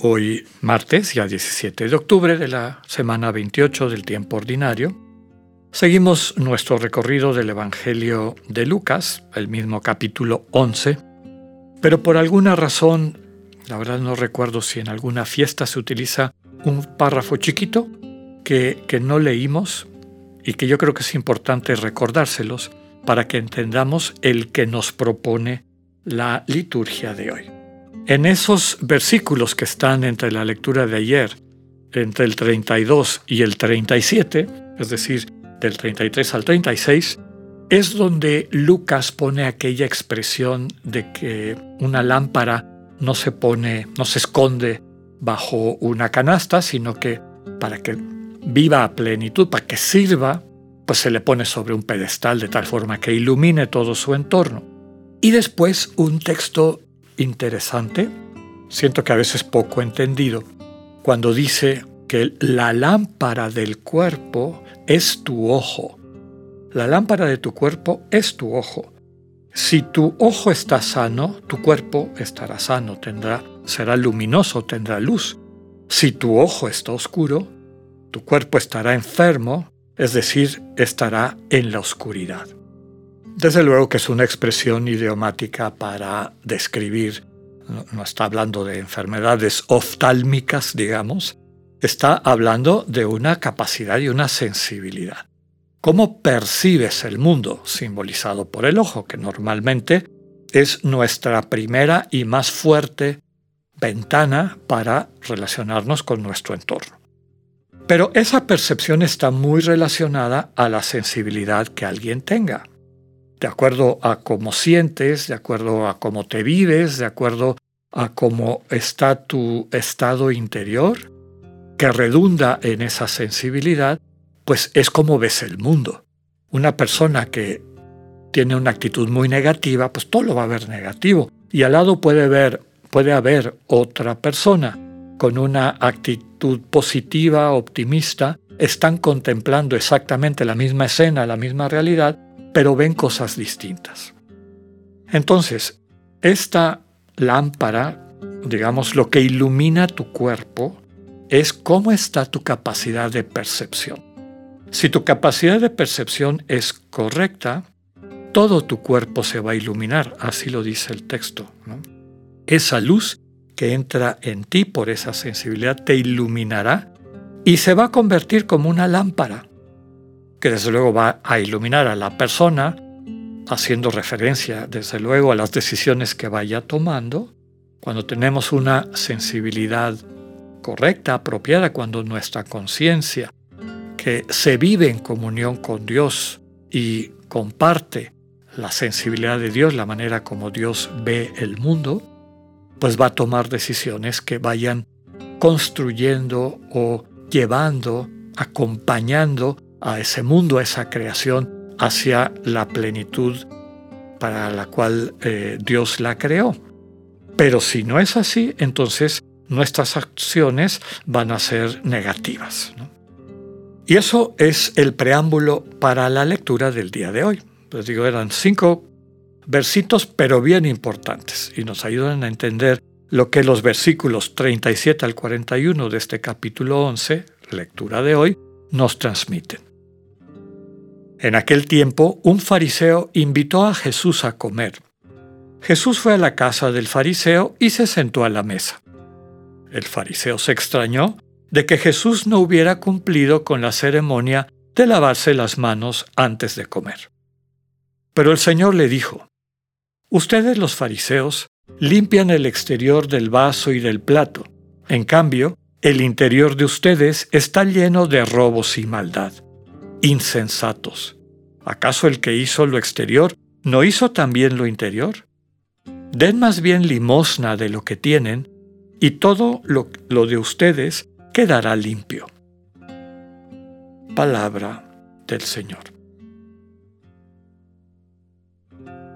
Hoy, martes, ya 17 de octubre de la semana 28 del tiempo ordinario, seguimos nuestro recorrido del Evangelio de Lucas, el mismo capítulo 11, pero por alguna razón, la verdad no recuerdo si en alguna fiesta se utiliza un párrafo chiquito que, que no leímos y que yo creo que es importante recordárselos para que entendamos el que nos propone la liturgia de hoy. En esos versículos que están entre la lectura de ayer, entre el 32 y el 37, es decir, del 33 al 36, es donde Lucas pone aquella expresión de que una lámpara no se pone, no se esconde bajo una canasta, sino que para que viva a plenitud, para que sirva pues se le pone sobre un pedestal de tal forma que ilumine todo su entorno. Y después un texto interesante, siento que a veces poco entendido, cuando dice que la lámpara del cuerpo es tu ojo. La lámpara de tu cuerpo es tu ojo. Si tu ojo está sano, tu cuerpo estará sano, tendrá, será luminoso, tendrá luz. Si tu ojo está oscuro, tu cuerpo estará enfermo, es decir, estará en la oscuridad. Desde luego que es una expresión idiomática para describir, no, está hablando de enfermedades oftálmicas, digamos, está hablando de una capacidad y una sensibilidad. ¿Cómo percibes el mundo simbolizado por el ojo, que normalmente es nuestra primera y más fuerte ventana para relacionarnos con nuestro entorno? Pero esa percepción está muy relacionada a la sensibilidad que alguien tenga. De acuerdo a cómo sientes, de acuerdo a cómo te vives, de acuerdo a cómo está tu estado interior, que redunda en esa sensibilidad, pues es como ves el mundo. Una persona que tiene una actitud muy negativa, pues todo lo va a ver negativo. Y al lado puede, ver, puede haber otra persona con una actitud positiva, optimista, están contemplando exactamente la misma escena, la misma realidad, pero ven cosas distintas. Entonces, esta lámpara, digamos, lo que ilumina tu cuerpo, es cómo está tu capacidad de percepción. Si tu capacidad de percepción es correcta, todo tu cuerpo se va a iluminar, así lo dice el texto. Esa luz que entra en ti por esa sensibilidad te iluminará y se va a convertir como una lámpara, que desde luego va a iluminar a la persona, haciendo referencia desde luego a las decisiones que vaya tomando. Cuando tenemos una sensibilidad correcta, apropiada, cuando nuestra conciencia, que se vive en comunión con Dios y comparte la sensibilidad de Dios, la manera como Dios ve el mundo, pues va a tomar decisiones que vayan construyendo o llevando, acompañando a ese mundo, a esa creación, hacia la plenitud para la cual eh, Dios la creó. Pero si no es así, entonces nuestras acciones van a ser negativas. Y eso es el preámbulo para la lectura del día de hoy. Les digo, eran cinco versitos pero bien importantes y nos ayudan a entender lo que los versículos 37 al 41 de este capítulo 11, lectura de hoy, nos transmiten. En aquel tiempo, un fariseo invitó a Jesús a comer. Jesús fue a la casa del fariseo y se sentó a la mesa. El fariseo se extrañó de que Jesús no hubiera cumplido con la ceremonia de lavarse las manos antes de comer. Pero el Señor le dijo, Ustedes los fariseos limpian el exterior del vaso y del plato. En cambio, el interior de ustedes está lleno de robos y maldad. Insensatos. ¿Acaso el que hizo lo exterior no hizo también lo interior? Den más bien limosna de lo que tienen, y todo lo, de ustedes quedará limpio. palabra del Señor.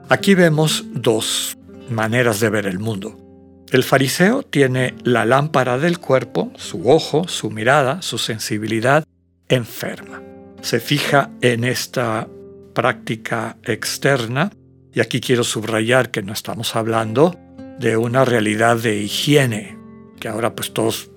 Aquí vemos dos maneras de ver el mundo. El fariseo tiene la lámpara del cuerpo, su ojo, su mirada, su sensibilidad enferma. Se fija en esta práctica externa y aquí quiero subrayar que no estamos hablando de una realidad de higiene, que ahora pues todos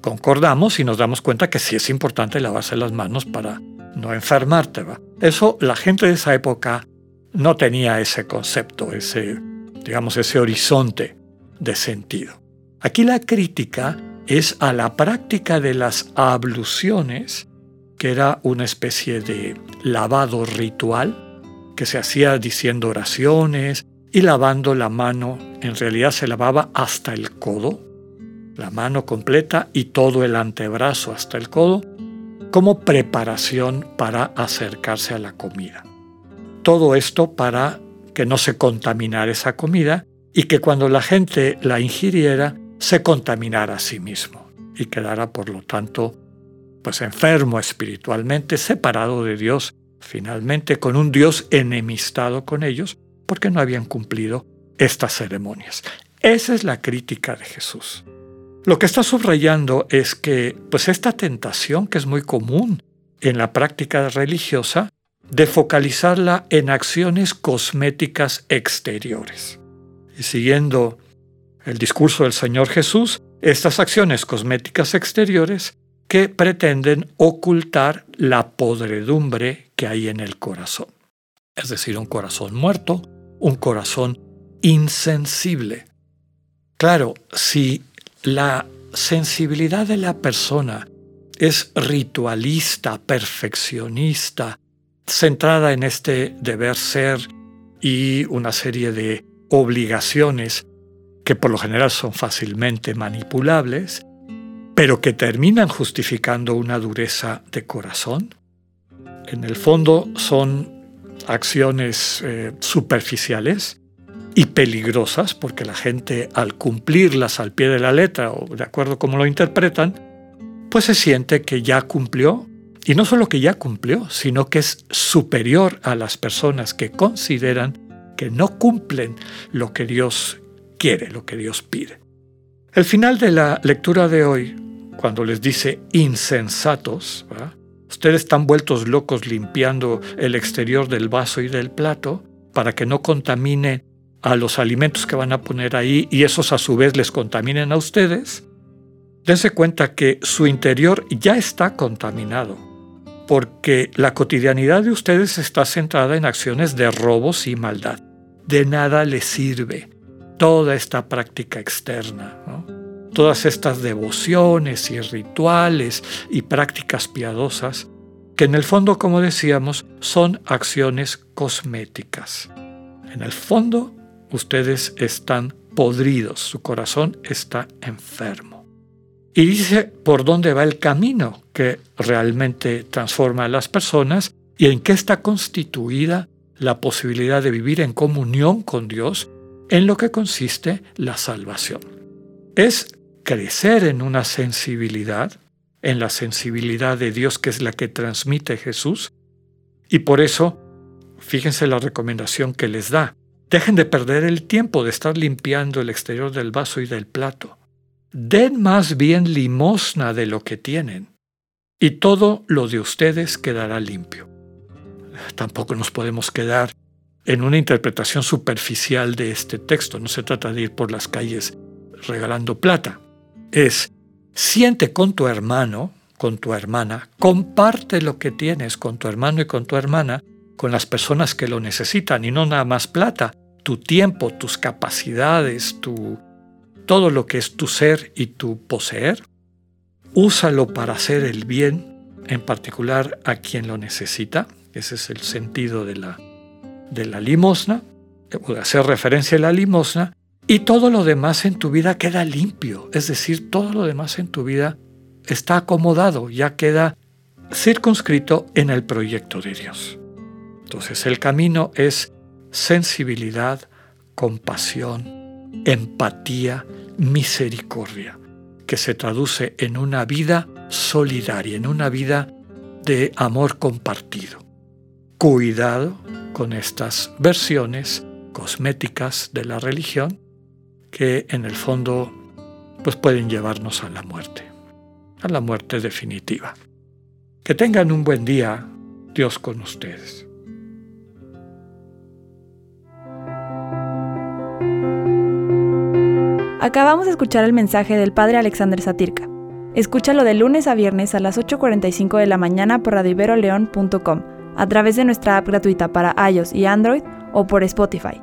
concordamos y nos damos cuenta que sí es importante lavarse las manos para no enfermarte. ¿va? Eso la gente de esa época no tenía ese concepto, ese, digamos, ese horizonte de sentido. Aquí la crítica es a la práctica de las abluciones, era una especie de lavado ritual que se hacía diciendo oraciones y lavando la mano. En realidad se lavaba hasta el codo, la mano completa y todo el antebrazo hasta el codo, como preparación para acercarse a la comida. Todo esto para que no se contaminara esa comida y que cuando la gente la ingiriera se contaminara a sí mismo y quedara por lo tanto pues enfermo espiritualmente, separado de Dios finalmente con un Dios enemistado con ellos porque no habían cumplido estas ceremonias. Esa es la crítica de Jesús. Lo que está subrayando es que pues esta tentación que es muy común en la práctica religiosa de focalizarla en acciones cosméticas exteriores. Y siguiendo el discurso del Señor Jesús, estas acciones cosméticas exteriores que pretenden ocultar la podredumbre que hay en el corazón. Es decir, un corazón muerto, un corazón insensible. Claro, si la sensibilidad de la persona es ritualista, perfeccionista, centrada en este deber ser y una serie de obligaciones que por lo general son fácilmente manipulables, pero que terminan justificando una dureza de corazón. En el fondo son acciones eh, superficiales y peligrosas porque la gente al cumplirlas al pie de la letra o de acuerdo como lo interpretan, pues se siente que ya cumplió y no solo que ya cumplió, sino que es superior a las personas que consideran que no cumplen lo que Dios quiere, lo que Dios pide. El final de la lectura de hoy, cuando les dice insensatos, ustedes están vueltos locos limpiando el exterior del vaso y del plato para que no contamine a los alimentos que van a poner ahí y esos a su vez les contaminen a ustedes, dense cuenta que su interior ya está contaminado, porque la cotidianidad de ustedes está centrada en acciones de robos y maldad. De nada les sirve toda esta práctica externa, todas estas devociones y rituales y prácticas piadosas, que en el fondo, como decíamos, son acciones cosméticas. En el fondo, ustedes están podridos, su corazón está enfermo. Y dice por dónde va el camino que realmente transforma a las personas y en qué está constituida la posibilidad de vivir en comunión con Dios, en lo que consiste la salvación. Es crecer en una sensibilidad, en la sensibilidad de Dios que es la que transmite Jesús, y por eso, fíjense la recomendación que les da, Dejen de perder el tiempo de estar limpiando el exterior del vaso y del plato. Den más bien limosna de lo que tienen, y todo lo de ustedes quedará limpio. Tampoco nos podemos quedar en una interpretación superficial de este texto. No se trata de ir por las calles regalando plata. Es, siente con tu hermano, con tu hermana, comparte lo que tienes con tu hermano y con tu hermana, con las personas que lo necesitan, y no nada más plata, tu tiempo, tus capacidades, tu, todo lo que es tu ser y tu poseer, úsalo para hacer el bien, en particular a quien lo necesita. Ese es el sentido de la, de la limosna, de hacer referencia a la limosna, y todo lo demás en tu vida queda limpio, es decir, todo lo demás en tu vida está acomodado, ya queda circunscrito en el proyecto de Dios. Entonces el camino es sensibilidad, compasión, empatía, misericordia, que se traduce en una vida solidaria, en una vida de amor compartido. Cuidado con estas versiones cosméticas de la religión que en el fondo pues pueden llevarnos a la muerte, a la muerte definitiva. Que tengan un buen día, Dios con ustedes. Acabamos de escuchar el mensaje del Padre Alexander Satirka. Escúchalo de lunes a viernes a las 8.45 de la mañana por radiveroleón.com, a través de nuestra app gratuita para iOS y Android o por Spotify.